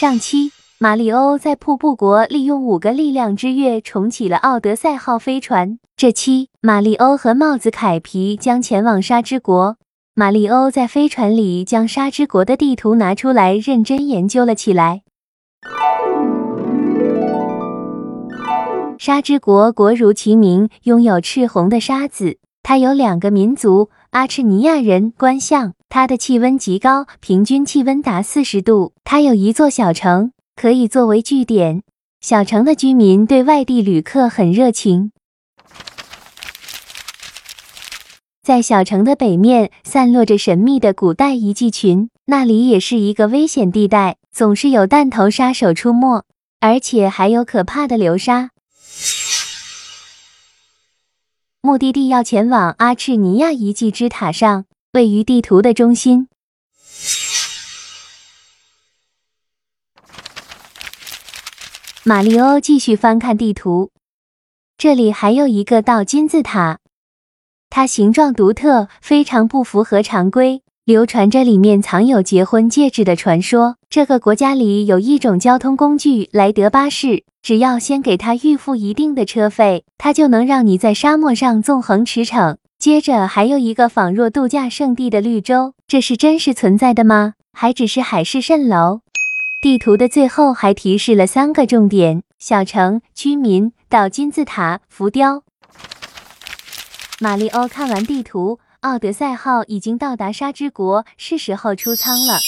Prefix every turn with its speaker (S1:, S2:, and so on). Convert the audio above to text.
S1: 上期，马里欧在瀑布国利用五个力量之月重启了奥德赛号飞船。这期，马里欧和帽子凯皮将前往沙之国。马里欧在飞船里将沙之国的地图拿出来，认真研究了起来。沙之国国如其名，拥有赤红的沙子。它有两个民族：阿赤尼亚人。官象，它的气温极高，平均气温达四十度。它有一座小城，可以作为据点。小城的居民对外地旅客很热情。在小城的北面，散落着神秘的古代遗迹群，那里也是一个危险地带，总是有弹头杀手出没，而且还有可怕的流沙。目的地要前往阿赤尼亚遗迹之塔上，位于地图的中心。马里欧继续翻看地图，这里还有一个倒金字塔，它形状独特，非常不符合常规。流传着里面藏有结婚戒指的传说。这个国家里有一种交通工具——莱德巴士，只要先给他预付一定的车费，他就能让你在沙漠上纵横驰骋。接着还有一个仿若度假胜地的绿洲，这是真实存在的吗？还只是海市蜃楼？地图的最后还提示了三个重点：小城、居民、岛金字塔、浮雕。马里欧看完地图。奥德赛号已经到达沙之国，是时候出舱了。